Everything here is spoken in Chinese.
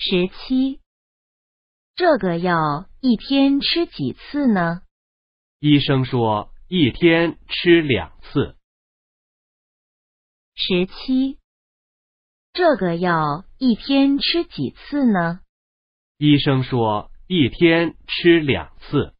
十七。这个药一天吃几次呢？医生说一天吃两次。十七。这个药一天吃几次呢？医生说一天吃两次。